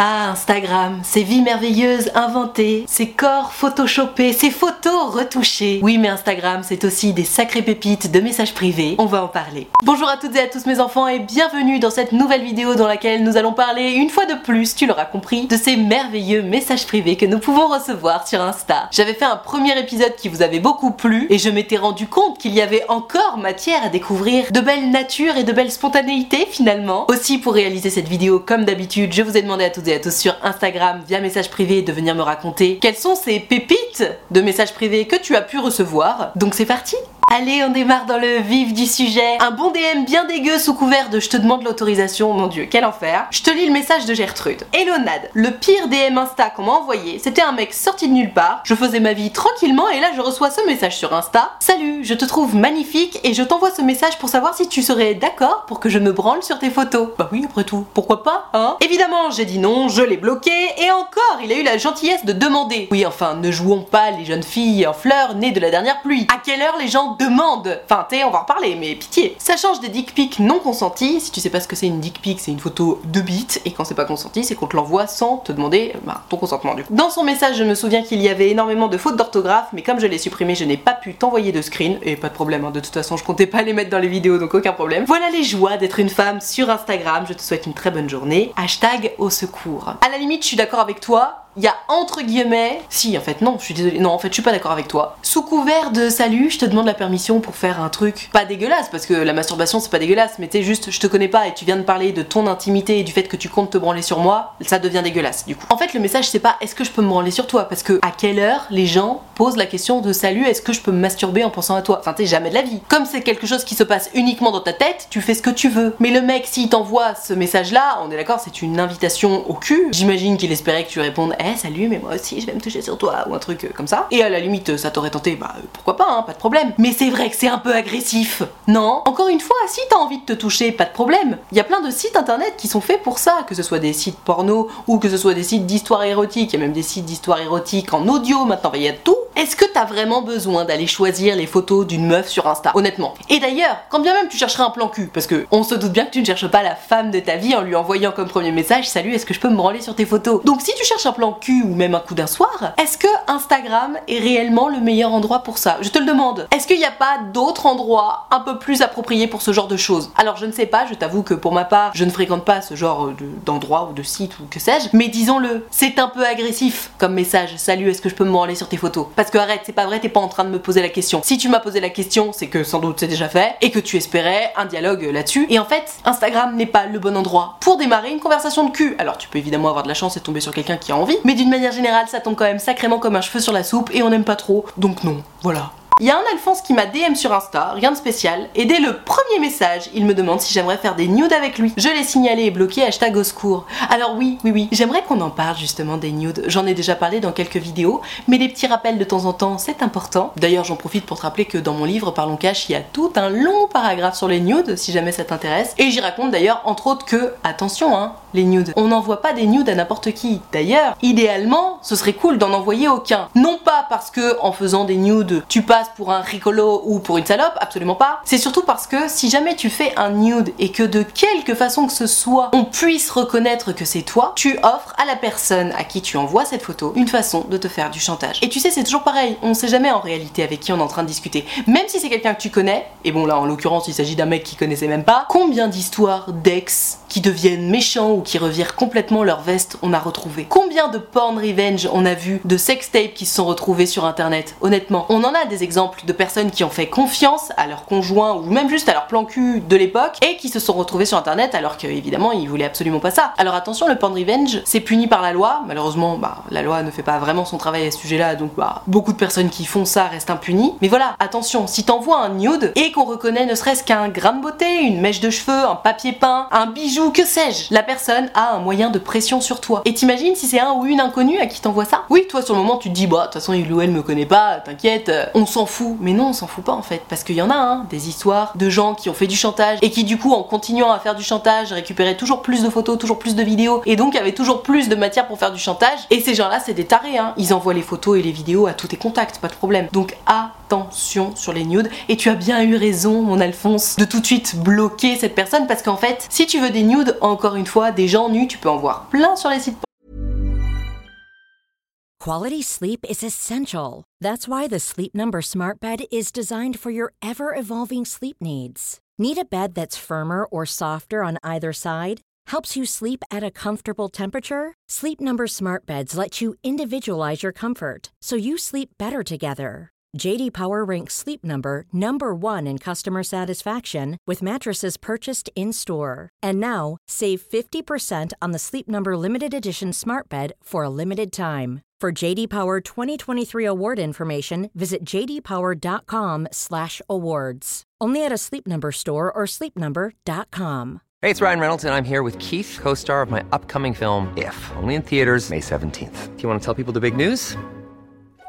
Ah, Instagram, ces vies merveilleuses inventées, ces corps photoshopés, ces photos retouchées. Oui, mais Instagram, c'est aussi des sacrées pépites de messages privés. On va en parler. Bonjour à toutes et à tous mes enfants et bienvenue dans cette nouvelle vidéo dans laquelle nous allons parler une fois de plus, tu l'auras compris, de ces merveilleux messages privés que nous pouvons recevoir sur Insta. J'avais fait un premier épisode qui vous avait beaucoup plu et je m'étais rendu compte qu'il y avait encore matière à découvrir de belles natures et de belles spontanéités finalement. Aussi pour réaliser cette vidéo comme d'habitude, je vous ai demandé à toutes et sur Instagram via message privé de venir me raconter quelles sont ces pépites de messages privés que tu as pu recevoir. Donc c'est parti Allez, on démarre dans le vif du sujet. Un bon DM bien dégueu sous couvert de je te demande l'autorisation, mon dieu, quel enfer. Je te lis le message de Gertrude. Hello le pire DM Insta qu'on m'a envoyé, c'était un mec sorti de nulle part. Je faisais ma vie tranquillement et là je reçois ce message sur Insta. Salut, je te trouve magnifique et je t'envoie ce message pour savoir si tu serais d'accord pour que je me branle sur tes photos. Bah oui, après tout, pourquoi pas, hein? Évidemment, j'ai dit non, je l'ai bloqué et encore, il a eu la gentillesse de demander. Oui, enfin, ne jouons pas les jeunes filles en fleurs nées de la dernière pluie. À quelle heure les gens demande. Enfin, t'es, on va en reparler, mais pitié. Ça change des dick pics non consentis. Si tu sais pas ce que c'est une dick pic, c'est une photo de bite. Et quand c'est pas consenti, c'est qu'on te l'envoie sans te demander bah, ton consentement du coup. Dans son message, je me souviens qu'il y avait énormément de fautes d'orthographe, mais comme je l'ai supprimé, je n'ai pas pu t'envoyer de screen. Et pas de problème, hein. de toute façon, je comptais pas les mettre dans les vidéos, donc aucun problème. Voilà les joies d'être une femme sur Instagram. Je te souhaite une très bonne journée. Hashtag au secours. À la limite, je suis d'accord avec toi il y a entre guillemets, si en fait non, je suis désolée, non en fait je suis pas d'accord avec toi. Sous couvert de salut, je te demande la permission pour faire un truc pas dégueulasse parce que la masturbation c'est pas dégueulasse, mais tu juste je te connais pas et tu viens de parler de ton intimité et du fait que tu comptes te branler sur moi, ça devient dégueulasse du coup. En fait le message c'est pas est-ce que je peux me branler sur toi? Parce que à quelle heure les gens posent la question de salut, est-ce que je peux me masturber en pensant à toi? Enfin t'es jamais de la vie. Comme c'est quelque chose qui se passe uniquement dans ta tête, tu fais ce que tu veux. Mais le mec s'il t'envoie ce message là, on est d'accord, c'est une invitation au cul. J'imagine qu'il espérait que tu répondes salut mais moi aussi je vais me toucher sur toi ou un truc euh, comme ça. Et à la limite ça t'aurait tenté, bah euh, pourquoi pas, hein, pas de problème. Mais c'est vrai que c'est un peu agressif, non? Encore une fois, si t'as envie de te toucher, pas de problème. Il y a plein de sites internet qui sont faits pour ça, que ce soit des sites porno ou que ce soit des sites d'histoire érotique. Il y a même des sites d'histoire érotique en audio maintenant, il y a tout. Est-ce que t'as vraiment besoin d'aller choisir les photos d'une meuf sur Insta? Honnêtement. Et d'ailleurs, quand bien même tu chercherais un plan cul, parce que on se doute bien que tu ne cherches pas la femme de ta vie en lui envoyant comme premier message Salut, est-ce que je peux me branler sur tes photos? Donc si tu cherches un plan ou même un coup d'un soir, est-ce que Instagram est réellement le meilleur endroit pour ça? Je te le demande. Est-ce qu'il n'y a pas d'autres endroits un peu plus appropriés pour ce genre de choses? Alors je ne sais pas, je t'avoue que pour ma part, je ne fréquente pas ce genre d'endroit ou de site ou que sais-je, mais disons-le, c'est un peu agressif comme message. Salut, est-ce que je peux me branler sur tes photos? Parce que arrête, c'est pas vrai, t'es pas en train de me poser la question. Si tu m'as posé la question, c'est que sans doute c'est déjà fait et que tu espérais un dialogue là-dessus. Et en fait, Instagram n'est pas le bon endroit pour démarrer une conversation de cul. Alors tu peux évidemment avoir de la chance et tomber sur quelqu'un qui a envie, mais d'une manière générale, ça tombe quand même sacrément comme un cheveu sur la soupe et on n'aime pas trop. Donc non, voilà. Il y a un Alphonse qui m'a DM sur Insta, rien de spécial, et dès le premier message, il me demande si j'aimerais faire des nudes avec lui. Je l'ai signalé et bloqué, hashtag au secours. Alors oui, oui, oui, j'aimerais qu'on en parle justement des nudes. J'en ai déjà parlé dans quelques vidéos, mais des petits rappels de temps en temps, c'est important. D'ailleurs, j'en profite pour te rappeler que dans mon livre Parlons Cash, il y a tout un long paragraphe sur les nudes, si jamais ça t'intéresse. Et j'y raconte d'ailleurs, entre autres, que, attention, hein, les nudes. On n'envoie pas des nudes à n'importe qui. D'ailleurs, idéalement, ce serait cool d'en envoyer aucun. Non pas parce que en faisant des nudes, tu passes pour un rigolo ou pour une salope, absolument pas. C'est surtout parce que si jamais tu fais un nude et que de quelque façon que ce soit, on puisse reconnaître que c'est toi, tu offres à la personne à qui tu envoies cette photo une façon de te faire du chantage. Et tu sais, c'est toujours pareil, on sait jamais en réalité avec qui on est en train de discuter. Même si c'est quelqu'un que tu connais, et bon là en l'occurrence il s'agit d'un mec qui connaissait même pas, combien d'histoires d'ex qui deviennent méchants ou qui revirent complètement leur veste on a retrouvé Combien de porn revenge on a vu, de sex tapes qui se sont retrouvés sur internet Honnêtement, on en a des exemples de personnes qui ont fait confiance à leur conjoint ou même juste à leur plan cul de l'époque et qui se sont retrouvés sur internet alors qu'évidemment ils voulaient absolument pas ça. Alors attention, le porn revenge c'est puni par la loi. Malheureusement, bah, la loi ne fait pas vraiment son travail à ce sujet-là donc bah, beaucoup de personnes qui font ça restent impunies. Mais voilà, attention, si t'envoies un nude et qu'on reconnaît ne serait-ce qu'un grain de beauté, une mèche de cheveux, un papier peint, un bijou que sais-je. La personne a un moyen de pression sur toi. Et t'imagines si c'est un ou une inconnue à qui t'envoie ça? Oui, toi sur le moment tu te dis, bah de toute façon il ou elle me connaît pas, t'inquiète, euh, on s'en fout. Mais non, on s'en fout pas en fait. Parce qu'il y en a, hein, des histoires de gens qui ont fait du chantage et qui du coup en continuant à faire du chantage récupéraient toujours plus de photos, toujours plus de vidéos et donc avaient toujours plus de matière pour faire du chantage. Et ces gens-là c'est des tarés, hein. Ils envoient les photos et les vidéos à tous tes contacts, pas de problème. Donc attention sur les nudes. Et tu as bien eu raison, mon Alphonse, de tout de suite bloquer cette personne parce qu'en fait, si tu veux des nudes, encore une fois, des gens nus, tu peux en voir plein sur les sites. Quality sleep is essential. That's why the Sleep Number Smart Bed is designed for your ever evolving sleep needs. Need a bed that's firmer or softer on either side? Helps you sleep at a comfortable temperature? Sleep Number Smart Beds let you individualize your comfort so you sleep better together. JD Power ranks Sleep Number number 1 in customer satisfaction with mattresses purchased in-store. And now, save 50% on the Sleep Number limited edition Smart Bed for a limited time. For JD Power 2023 award information, visit jdpower.com/awards. Only at a Sleep Number store or sleepnumber.com. Hey, it's Ryan Reynolds and I'm here with Keith, co-star of my upcoming film If, only in theaters May 17th. Do you want to tell people the big news?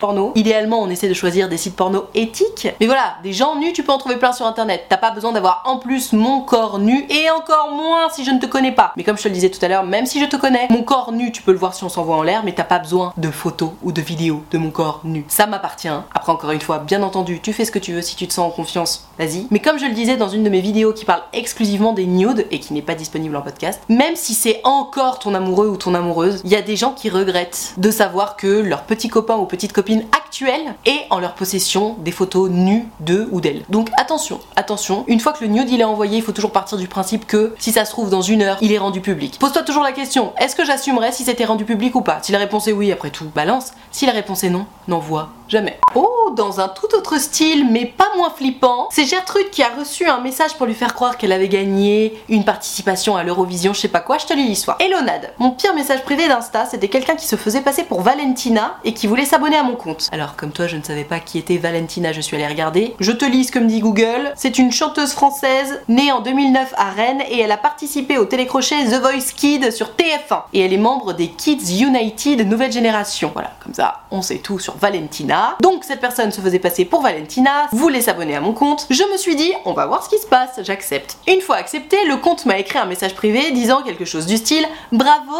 Porno. Idéalement, on essaie de choisir des sites porno éthiques. Mais voilà, des gens nus, tu peux en trouver plein sur internet. T'as pas besoin d'avoir en plus mon corps nu et encore moins si je ne te connais pas. Mais comme je te le disais tout à l'heure, même si je te connais, mon corps nu, tu peux le voir si on s'envoie en l'air, mais t'as pas besoin de photos ou de vidéos de mon corps nu. Ça m'appartient. Après, encore une fois, bien entendu, tu fais ce que tu veux si tu te sens en confiance, vas-y. Mais comme je le disais dans une de mes vidéos qui parle exclusivement des nudes et qui n'est pas disponible en podcast, même si c'est encore ton amoureux ou ton amoureuse, il y a des gens qui regrettent de savoir que leur petit copain ou petite copine actuelle est en leur possession des photos nues d'eux ou d'elle. Donc attention, attention, une fois que le nude il est envoyé, il faut toujours partir du principe que si ça se trouve dans une heure, il est rendu public. Pose-toi toujours la question, est-ce que j'assumerais si c'était rendu public ou pas? Si la réponse est oui, après tout, balance. Si la réponse est non, n'envoie jamais. Oh, dans un tout autre style, mais pas moins flippant, c'est Gertrude qui a reçu un message pour lui faire croire qu'elle avait gagné une participation à l'Eurovision, je sais pas quoi, je te lis l'histoire. Hello Nad, mon pire message privé d'Insta, c'était quelqu'un qui se faisait passer pour Valentina et qui voulait s'abonner à mon compte. Alors, comme toi, je ne savais pas qui était Valentina, je suis allée regarder. Je te lis ce que me dit Google. C'est une chanteuse française née en 2009 à Rennes et elle a participé au télécrochet The Voice Kid sur TF1. Et elle est membre des Kids United Nouvelle Génération. Voilà, comme ça, on sait tout sur Valentina. Donc, cette personne se faisait passer pour Valentina, voulait s'abonner à mon compte. Je me suis dit, on va voir ce qui se passe, j'accepte. Une fois accepté, le compte m'a écrit un message privé disant quelque chose du style Bravo,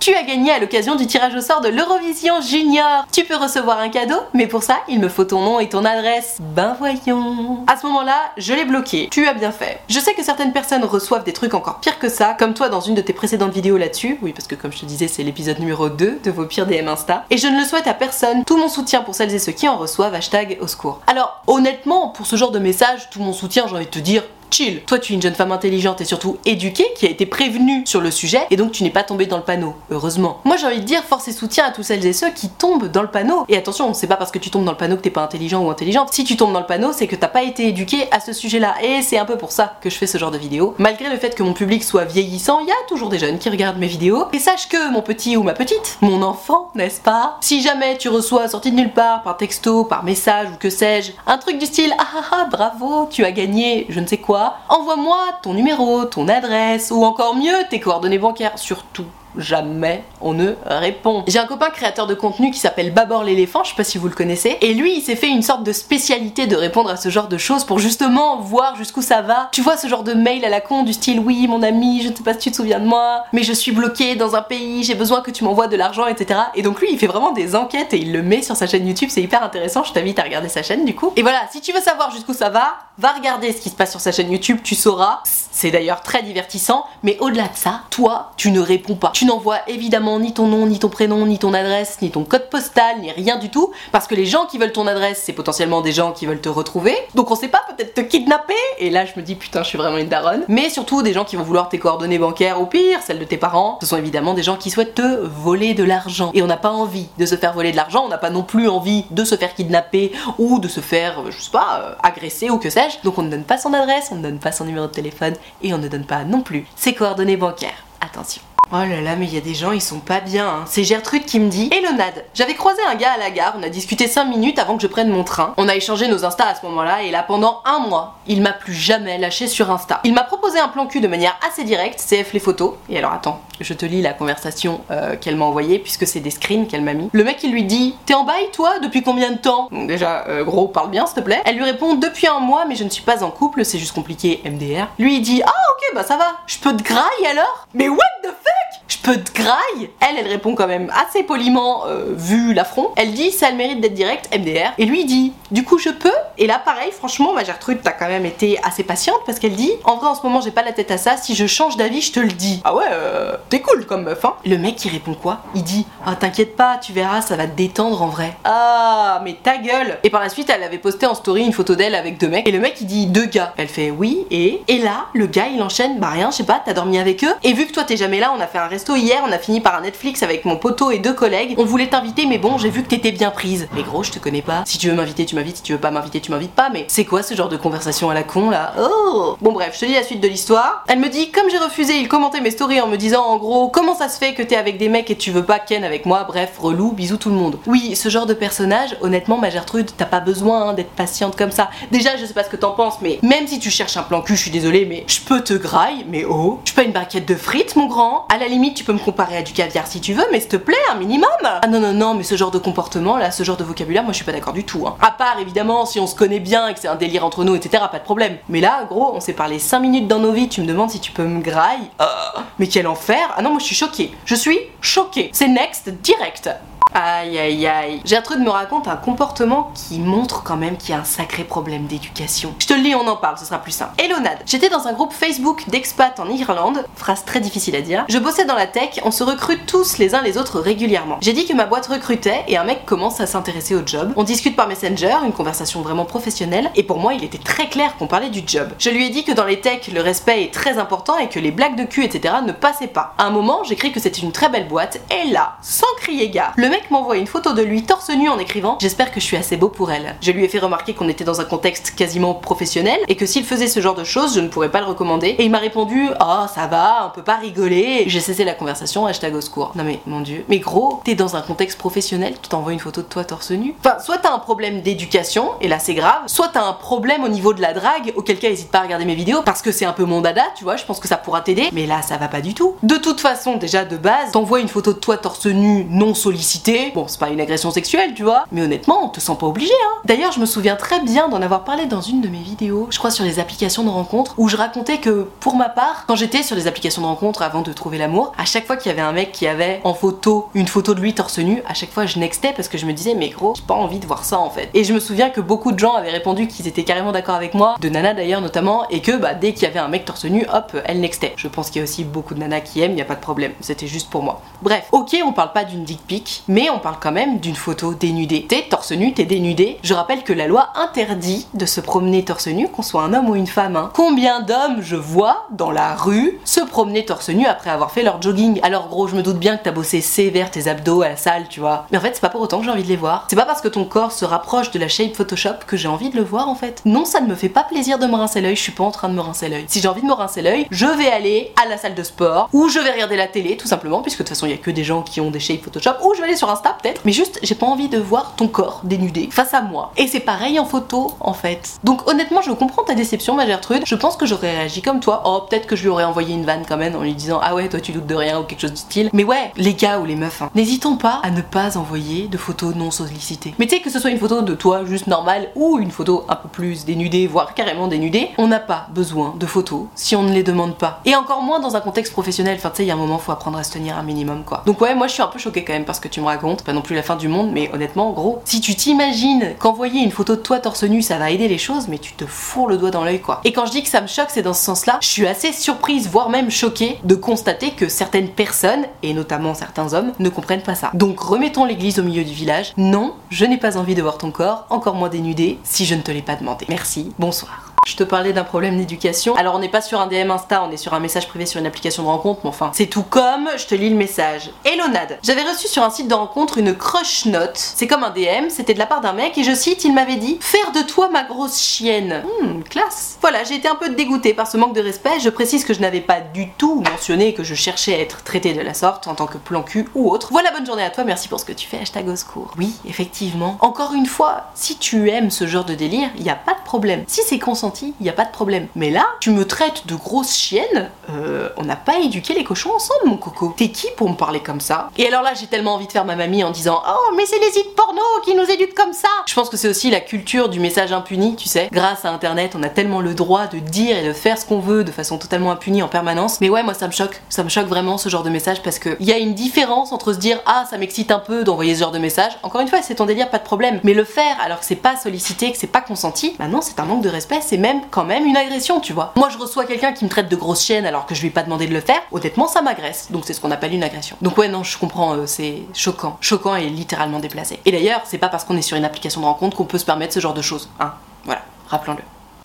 tu as gagné à l'occasion du tirage au sort de l'Eurovision Junior. Tu peux recevoir un cadeau, mais pour ça, il me faut ton nom et ton adresse. Ben voyons. À ce moment-là, je l'ai bloqué. Tu as bien fait. Je sais que certaines personnes reçoivent des trucs encore pires que ça, comme toi dans une de tes précédentes vidéos là-dessus. Oui, parce que comme je te disais, c'est l'épisode numéro 2 de vos pires DM Insta. Et je ne le souhaite à personne. Tout mon soutien pour celles et ceux qui en reçoivent. Au secours. Alors, honnêtement, pour ce genre de message, tout mon soutien, j'ai envie de te dire, chill. Toi, tu es une jeune femme intelligente et surtout éduquée qui a été prévenue sur le sujet et donc tu n'es pas tombée dans le panneau. Heureusement. Moi, j'ai envie de dire force et soutien à tous celles et ceux qui tombent dans le panneau. Et attention, c'est pas parce que tu tombes dans le panneau que t'es pas intelligent ou intelligente. Si tu tombes dans le panneau, c'est que t'as pas été éduqué à ce sujet-là. Et c'est un peu pour ça que je fais ce genre de vidéo. Malgré le fait que mon public soit vieillissant, il y a toujours des jeunes qui regardent mes vidéos. Et sache que mon petit ou ma petite, mon enfant, n'est-ce pas? Si jamais tu reçois sorti de nulle part, par texto, par message ou que sais-je, un truc du style ah ah ah bravo, tu as gagné je ne sais quoi, envoie-moi ton numéro, ton adresse ou encore mieux tes coordonnées bancaires, surtout jamais on ne répond. J'ai un copain créateur de contenu qui s'appelle Babor l'éléphant, je sais pas si vous le connaissez, et lui il s'est fait une sorte de spécialité de répondre à ce genre de choses pour justement voir jusqu'où ça va. Tu vois ce genre de mail à la con du style oui mon ami, je ne sais pas si tu te souviens de moi, mais je suis bloqué dans un pays, j'ai besoin que tu m'envoies de l'argent, etc. Et donc lui il fait vraiment des enquêtes et il le met sur sa chaîne YouTube, c'est hyper intéressant, je t'invite à regarder sa chaîne du coup. Et voilà, si tu veux savoir jusqu'où ça va, va regarder ce qui se passe sur sa chaîne YouTube, tu sauras. C'est d'ailleurs très divertissant, mais au-delà de ça, toi, tu ne réponds pas. N'envoies évidemment ni ton nom, ni ton prénom, ni ton adresse, ni ton code postal, ni rien du tout, parce que les gens qui veulent ton adresse, c'est potentiellement des gens qui veulent te retrouver. Donc on sait pas, peut-être te kidnapper. Et là, je me dis putain, je suis vraiment une daronne. Mais surtout des gens qui vont vouloir tes coordonnées bancaires, ou pire, celles de tes parents. Ce sont évidemment des gens qui souhaitent te voler de l'argent. Et on n'a pas envie de se faire voler de l'argent, on n'a pas non plus envie de se faire kidnapper ou de se faire, je sais pas, euh, agresser ou que sais-je. Donc on ne donne pas son adresse, on ne donne pas son numéro de téléphone et on ne donne pas non plus ses coordonnées bancaires. Attention. Oh là là, mais il y a des gens, ils sont pas bien. hein. C'est Gertrude qui me dit Hello Nad, j'avais croisé un gars à la gare, on a discuté 5 minutes avant que je prenne mon train. On a échangé nos Insta à ce moment-là, et là pendant un mois, il m'a plus jamais lâché sur Insta. Il m'a proposé un plan cul de manière assez directe, CF les photos. Et alors attends, je te lis la conversation euh, qu'elle m'a envoyée, puisque c'est des screens qu'elle m'a mis. Le mec il lui dit T'es en bail toi Depuis combien de temps? Donc déjà, euh, gros, parle bien s'il te plaît. Elle lui répond Depuis un mois, mais je ne suis pas en couple, c'est juste compliqué, MDR. Lui il dit Ah ok, bah ça va, je peux te graille alors? Mais what the fuck? Je peux te graille Elle, elle répond quand même assez poliment, euh, vu l'affront. Elle dit, ça a le mérite d'être direct, MDR. Et lui, dit, du coup, je peux? Et là, pareil, franchement, ma Gertrude, t'as quand même été assez patiente parce qu'elle dit, en vrai, en ce moment, j'ai pas la tête à ça. Si je change d'avis, je te le dis. Ah ouais, euh, t'es cool comme meuf, hein Le mec, il répond quoi? Il dit, ah, t'inquiète pas, tu verras, ça va te détendre en vrai. Ah, mais ta gueule Et par la suite, elle avait posté en story une photo d'elle avec deux mecs. Et le mec, il dit, deux gars. Elle fait, oui, et? Et là, le gars, il enchaîne, bah rien, je sais pas, t'as dormi avec eux. Et vu que toi, t'es jamais là, on a fait un resto hier, on a fini par un Netflix avec mon poteau et deux collègues. On voulait t'inviter, mais bon, j'ai vu que t'étais bien prise. Mais gros, je te connais pas. Si tu veux m'inviter, tu m'invites. Si tu veux pas m'inviter, tu m'invites pas. Mais c'est quoi ce genre de conversation à la con là? Oh Bon, bref, je te dis la suite de l'histoire. Elle me dit, comme j'ai refusé, il commentait mes stories en me disant en gros, comment ça se fait que t'es avec des mecs et tu veux pas Ken avec moi? Bref, relou, bisous tout le monde. Oui, ce genre de personnage, honnêtement, ma Gertrude, t'as pas besoin hein, d'être patiente comme ça. Déjà, je sais pas ce que t'en penses, mais même si tu cherches un plan cul, je suis désolée, mais je peux te graille, mais oh, je suis pas une barquette de frites, mon grand. À la limite, tu peux me comparer à du caviar si tu veux, mais s'il te plaît, un minimum. Ah non, non, non, mais ce genre de comportement là, ce genre de vocabulaire, moi je suis pas d'accord du tout. Hein. À part évidemment si on se connaît bien et que c'est un délire entre nous, etc., pas de problème. Mais là, gros, on s'est parlé 5 minutes dans nos vies, tu me demandes si tu peux me graille. Euh, mais quel enfer Ah non, moi je suis choquée. Je suis choquée. C'est next, direct. Aïe aïe aïe. Gertrude me raconte un comportement qui montre quand même qu'il y a un sacré problème d'éducation. Je te le lis, on en parle, ce sera plus simple. Hello Nad. J'étais dans un groupe Facebook d'expats en Irlande, phrase très difficile à dire. Je bossais dans la tech, on se recrute tous les uns les autres régulièrement. J'ai dit que ma boîte recrutait et un mec commence à s'intéresser au job. On discute par Messenger, une conversation vraiment professionnelle, et pour moi il était très clair qu'on parlait du job. Je lui ai dit que dans les techs, le respect est très important et que les blagues de cul, etc. ne passaient pas. À un moment, j'écris que c'était une très belle boîte, et là, sans crier gare, le mec m'envoie une photo de lui torse nu en écrivant J'espère que je suis assez beau pour elle. Je lui ai fait remarquer qu'on était dans un contexte quasiment professionnel et que s'il faisait ce genre de choses, je ne pourrais pas le recommander. Et il m'a répondu Oh, ça va, on peut pas rigoler. J'ai cessé la conversation, hashtag au secours. Non mais mon dieu. Mais gros, t'es dans un contexte professionnel, tu t'envoies une photo de toi torse nu. Enfin, soit t'as un problème d'éducation, et là c'est grave, soit t'as un problème au niveau de la drague, auquel cas hésite pas à regarder mes vidéos parce que c'est un peu mon dada, tu vois, je pense que ça pourra t'aider. Mais là, ça va pas du tout. De toute façon, déjà de base, t'envoies une photo de toi torse nu non sollicité. Bon, c'est pas une agression sexuelle, tu vois. Mais honnêtement, on te sent pas obligé, hein. D'ailleurs, je me souviens très bien d'en avoir parlé dans une de mes vidéos, je crois sur les applications de rencontres, où je racontais que pour ma part, quand j'étais sur les applications de rencontres avant de trouver l'amour, à chaque fois qu'il y avait un mec qui avait en photo une photo de lui torse nu, à chaque fois je nextais parce que je me disais, mais gros, j'ai pas envie de voir ça en fait. Et je me souviens que beaucoup de gens avaient répondu qu'ils étaient carrément d'accord avec moi, de Nana d'ailleurs notamment, et que bah dès qu'il y avait un mec torse nu, hop, elle nextait. Je pense qu'il y a aussi beaucoup de nanas qui aiment, y a pas de problème, c'était juste pour moi. Bref, ok, on parle pas d'une dick pic, mais on parle quand même d'une photo dénudée. T'es torse nu, t'es dénudé. Je rappelle que la loi interdit de se promener torse nu, qu'on soit un homme ou une femme. Hein. Combien d'hommes je vois dans la rue se promener torse nu après avoir fait leur jogging? Alors gros, je me doute bien que t'as bossé sévère tes abdos à la salle, tu vois. Mais en fait, c'est pas pour autant que j'ai envie de les voir. C'est pas parce que ton corps se rapproche de la shape Photoshop que j'ai envie de le voir en fait. Non, ça ne me fait pas plaisir de me rincer l'œil, je suis pas en train de me rincer l'œil. Si j'ai envie de me rincer l'œil, je vais aller à la salle de sport ou je vais regarder la télé tout simplement, puisque de toute façon il y a que des gens qui ont des shapes Photoshop, ou je vais aller Insta peut-être, mais juste j'ai pas envie de voir ton corps dénudé face à moi. Et c'est pareil en photo en fait. Donc honnêtement, je comprends ta déception, ma Gertrude. Je pense que j'aurais réagi comme toi. Oh, peut-être que je lui aurais envoyé une vanne quand même en lui disant Ah ouais, toi tu doutes de rien ou quelque chose du style. Mais ouais, les gars ou les meufs, hein, n'hésitons pas à ne pas envoyer de photos non sollicitées. Mais tu sais que ce soit une photo de toi juste normale ou une photo un peu plus dénudée, voire carrément dénudée, on n'a pas besoin de photos si on ne les demande pas. Et encore moins dans un contexte professionnel. Enfin, tu sais, il y a un moment, faut apprendre à se tenir un minimum quoi. Donc ouais, moi je suis un peu choquée quand même parce que tu me Pas non plus la fin du monde, mais honnêtement, gros, si tu t'imagines qu'envoyer une photo de toi torse nu, ça va aider les choses, mais tu te fourres le doigt dans l'œil quoi. Et quand je dis que ça me choque, c'est dans ce sens-là. Je suis assez surprise, voire même choquée, de constater que certaines personnes, et notamment certains hommes, ne comprennent pas ça. Donc remettons l'église au milieu du village. Non, je n'ai pas envie de voir ton corps, encore moins dénudé, si je ne te l'ai pas demandé. Merci, bonsoir. Je te parlais d'un problème d'éducation. Alors on n'est pas sur un DM Insta, on est sur un message privé sur une application de rencontre, mais enfin, c'est tout comme, je te lis le message. Hello j'avais reçu sur un site de rencontre une crush note. C'est comme un DM, c'était de la part d'un mec et je cite, il m'avait dit Faire de toi ma grosse chienne. Hmm, classe. Voilà, j'ai été un peu dégoûtée par ce manque de respect. Je précise que je n'avais pas du tout mentionné que je cherchais à être traitée de la sorte en tant que plan cul ou autre. Voilà, bonne journée à toi, merci pour ce que tu fais, hashtag au secours. Oui, effectivement. Encore une fois, si tu aimes ce genre de délire, il n'y a pas de problème. Si c'est il n'y a pas de problème. Mais là, tu me traites de grosse chienne, euh, on n'a pas éduqué les cochons ensemble, mon coco. T'es qui pour me parler comme ça? Et alors là, j'ai tellement envie de faire ma mamie en disant Oh, mais c'est les sites porno qui nous éduquent comme ça Je pense que c'est aussi la culture du message impuni, tu sais. Grâce à internet, on a tellement le droit de dire et de faire ce qu'on veut de façon totalement impunie en permanence. Mais ouais, moi ça me choque. Ça me choque vraiment ce genre de message parce qu'il y a une différence entre se dire Ah, ça m'excite un peu d'envoyer ce genre de message. Encore une fois, c'est ton délire, pas de problème. Mais le faire alors que c'est pas sollicité, que c'est pas consenti, bah non, c'est un manque de respect, même quand même une agression, tu vois. Moi, je reçois quelqu'un qui me traite de grosse chienne alors que je lui ai pas demandé de le faire. Honnêtement, ça m'agresse. Donc, c'est ce qu'on appelle une agression. Donc, ouais, non, je comprends, euh, c'est choquant. Choquant et littéralement déplacé. Et d'ailleurs, c'est pas parce qu'on est sur une application de rencontre qu'on peut se permettre ce genre de choses. Hein. Voilà, rappelons-le.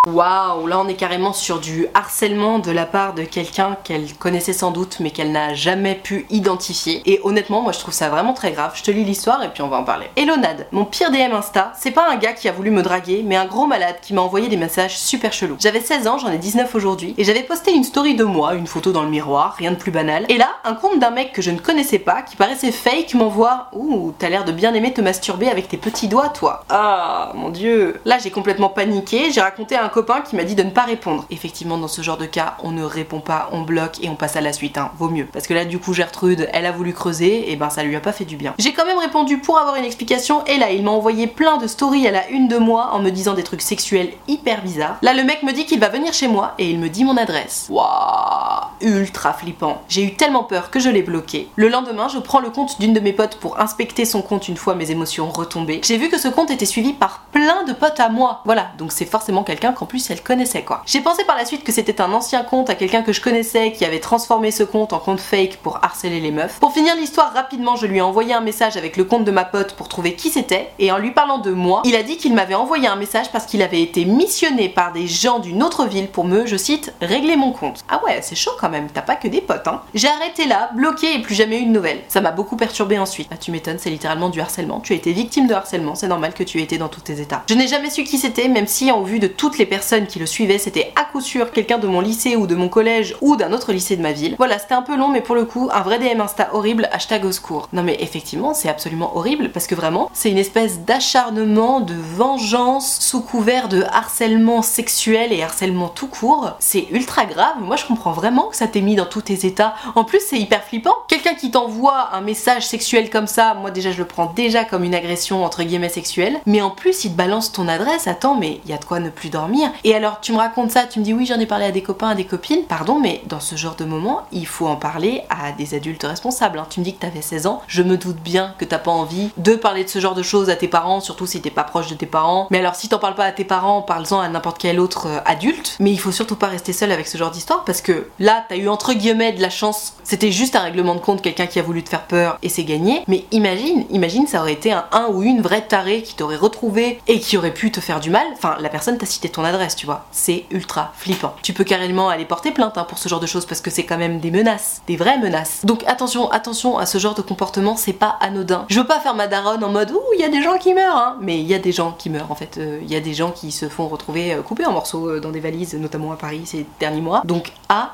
Waouh, là on est carrément sur du harcèlement de la part de quelqu'un qu'elle connaissait sans doute mais qu'elle n'a jamais pu identifier. Et honnêtement, moi je trouve ça vraiment très grave. Je te lis l'histoire et puis on va en parler. Hello Nad, mon pire DM Insta, c'est pas un gars qui a voulu me draguer, mais un gros malade qui m'a envoyé des messages super chelous. J'avais 16 ans, j'en ai 19 aujourd'hui, et j'avais posté une story de moi, une photo dans le miroir, rien de plus banal. Et là, un compte d'un mec que je ne connaissais pas, qui paraissait fake, m'envoie Ouh, t'as l'air de bien aimer te masturber avec tes petits doigts, toi. Ah, mon dieu. Là, j'ai complètement paniqué, j'ai raconté un copain qui m'a dit de ne pas répondre. Effectivement, dans ce genre de cas, on ne répond pas, on bloque et on passe à la suite, hein. vaut mieux. Parce que là, du coup, Gertrude, elle a voulu creuser, et ben ça lui a pas fait du bien. J'ai quand même répondu pour avoir une explication, et là, il m'a envoyé plein de stories à la une de moi en me disant des trucs sexuels hyper bizarres. Là, le mec me dit qu'il va venir chez moi et il me dit mon adresse. Waouh, ultra flippant. J'ai eu tellement peur que je l'ai bloqué. Le lendemain, je prends le compte d'une de mes potes pour inspecter son compte une fois mes émotions retombées. J'ai vu que ce compte était suivi par plein de potes à moi. Voilà, donc c'est forcément quelqu'un qu'en plus elle connaissait quoi. J'ai pensé par la suite que c'était un ancien compte à quelqu'un que je connaissais qui avait transformé ce compte en compte fake pour harceler les meufs. Pour finir l'histoire rapidement, je lui ai envoyé un message avec le compte de ma pote pour trouver qui c'était et en lui parlant de moi, il a dit qu'il m'avait envoyé un message parce qu'il avait été missionné par des gens d'une autre ville pour me, je cite, régler mon compte. Ah ouais, c'est chaud quand même, t'as pas que des potes hein. J'ai arrêté là, bloqué et plus jamais eu de nouvelles. Ça m'a beaucoup perturbé ensuite. Bah tu m'étonnes, c'est littéralement du harcèlement. Tu as été victime de harcèlement, c'est normal que tu aies été dans tous tes états. Je n'ai jamais su qui c'était, même si en vue de toutes les personnes qui le suivaient, c'était à coup sûr quelqu'un de mon lycée ou de mon collège ou d'un autre lycée de ma ville. Voilà, c'était un peu long, mais pour le coup, un vrai DM Insta horrible, hashtag au secours. Non mais effectivement, c'est absolument horrible parce que vraiment, c'est une espèce d'acharnement, de vengeance sous couvert de harcèlement sexuel et harcèlement tout court. C'est ultra grave. Moi, je comprends vraiment que ça t'ait mis dans tous tes états. En plus, c'est hyper flippant. Quelqu'un qui t'envoie un message sexuel comme ça, moi déjà, je le prends déjà comme une agression entre guillemets sexuelle. Mais en plus, il te balance ton adresse. Attends, mais il y a de quoi ne plus dormir. Et alors, tu me racontes ça, tu me dis oui, j'en ai parlé à des copains, à des copines. Pardon, mais dans ce genre de moment, il faut en parler à des adultes responsables. hein. Tu me dis que t'avais 16 ans, je me doute bien que t'as pas envie de parler de ce genre de choses à tes parents, surtout si t'es pas proche de tes parents. Mais alors, si t'en parles pas à tes parents, parle-en à n'importe quel autre euh, adulte. Mais il faut surtout pas rester seul avec ce genre d'histoire parce que là, t'as eu entre guillemets de la chance, c'était juste un règlement de compte, quelqu'un qui a voulu te faire peur et c'est gagné. Mais imagine, imagine, ça aurait été un, un ou une vraie tarée qui t'aurait retrouvé et qui aurait pu te faire du mal. Enfin, la personne t'a cité ton tu vois. C'est ultra flippant. Tu peux carrément aller porter plainte hein, pour ce genre de choses parce que c'est quand même des menaces, des vraies menaces. Donc attention, attention à ce genre de comportement, c'est pas anodin. Je veux pas faire ma daronne en mode ouh, il y a des gens qui meurent, hein. mais il y a des gens qui meurent en fait. Euh, Il y a des gens qui se font retrouver euh, coupés en morceaux euh, dans des valises, notamment à Paris ces derniers mois. Donc à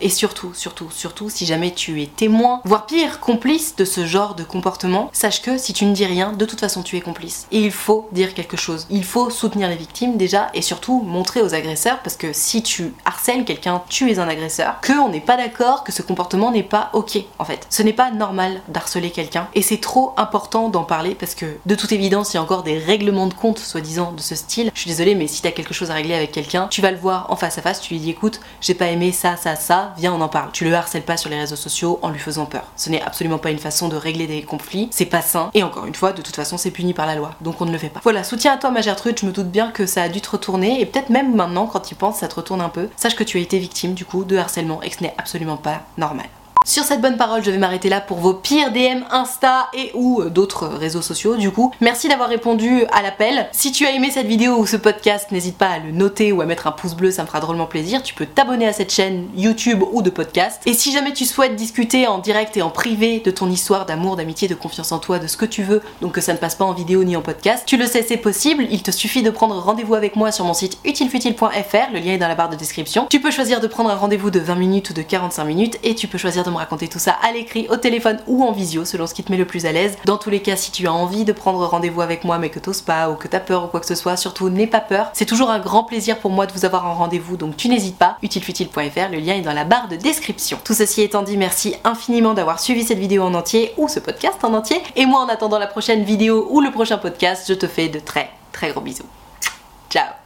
Et surtout, surtout, surtout, si jamais tu es témoin, voire pire, complice de ce genre de comportement, sache que si tu ne dis rien, de toute façon tu es complice. Et il faut dire quelque chose. Il faut soutenir les victimes déjà et surtout montrer aux agresseurs parce que si tu harcèles quelqu'un, tu es un agresseur, que on n'est pas d'accord, que ce comportement n'est pas ok en fait. Ce n'est pas normal d'harceler quelqu'un et c'est trop important d'en parler parce que de toute évidence, il y a encore des règlements de compte soi-disant de ce style. Je suis désolée, mais si t'as quelque chose à régler avec quelqu'un, tu vas le voir en face à face, tu lui dis écoute, j'ai pas aimé ça, ça, ça, viens on en parle. Tu le harcèles pas sur les réseaux sociaux en lui faisant peur. Ce n'est absolument pas une façon de régler des conflits, c'est pas sain, et encore une fois, de toute façon, c'est puni par la loi, donc on ne le fait pas. Voilà, soutien à toi ma Gertrude, je me doute bien que ça a dû te retourner, et peut-être même maintenant, quand tu y penses, ça te retourne un peu. Sache que tu as été victime du coup de harcèlement et que ce n'est absolument pas normal. Sur cette bonne parole, je vais m'arrêter là pour vos pires DM Insta et ou d'autres réseaux sociaux du coup. Merci d'avoir répondu à l'appel. Si tu as aimé cette vidéo ou ce podcast, n'hésite pas à le noter ou à mettre un pouce bleu, ça me fera drôlement plaisir. Tu peux t'abonner à cette chaîne YouTube ou de podcast. Et si jamais tu souhaites discuter en direct et en privé de ton histoire d'amour, d'amitié, de confiance en toi, de ce que tu veux, donc que ça ne passe pas en vidéo ni en podcast, tu le sais, c'est possible. Il te suffit de prendre rendez-vous avec moi sur mon site utilefutile.fr, le lien est dans la barre de description. Tu peux choisir de prendre un rendez-vous de 20 minutes ou de 45 minutes et tu peux choisir de raconter tout ça à l'écrit, au téléphone ou en visio, selon ce qui te met le plus à l'aise. Dans tous les cas, si tu as envie de prendre rendez-vous avec moi mais que t'oses pas ou que t'as peur ou quoi que ce soit, surtout n'aie pas peur. C'est toujours un grand plaisir pour moi de vous avoir en rendez-vous, donc tu n'hésites pas. utilefutile.fr, le lien est dans la barre de description. Tout ceci étant dit, merci infiniment d'avoir suivi cette vidéo en entier ou ce podcast en entier. Et moi, en attendant la prochaine vidéo ou le prochain podcast, je te fais de très très gros bisous. Ciao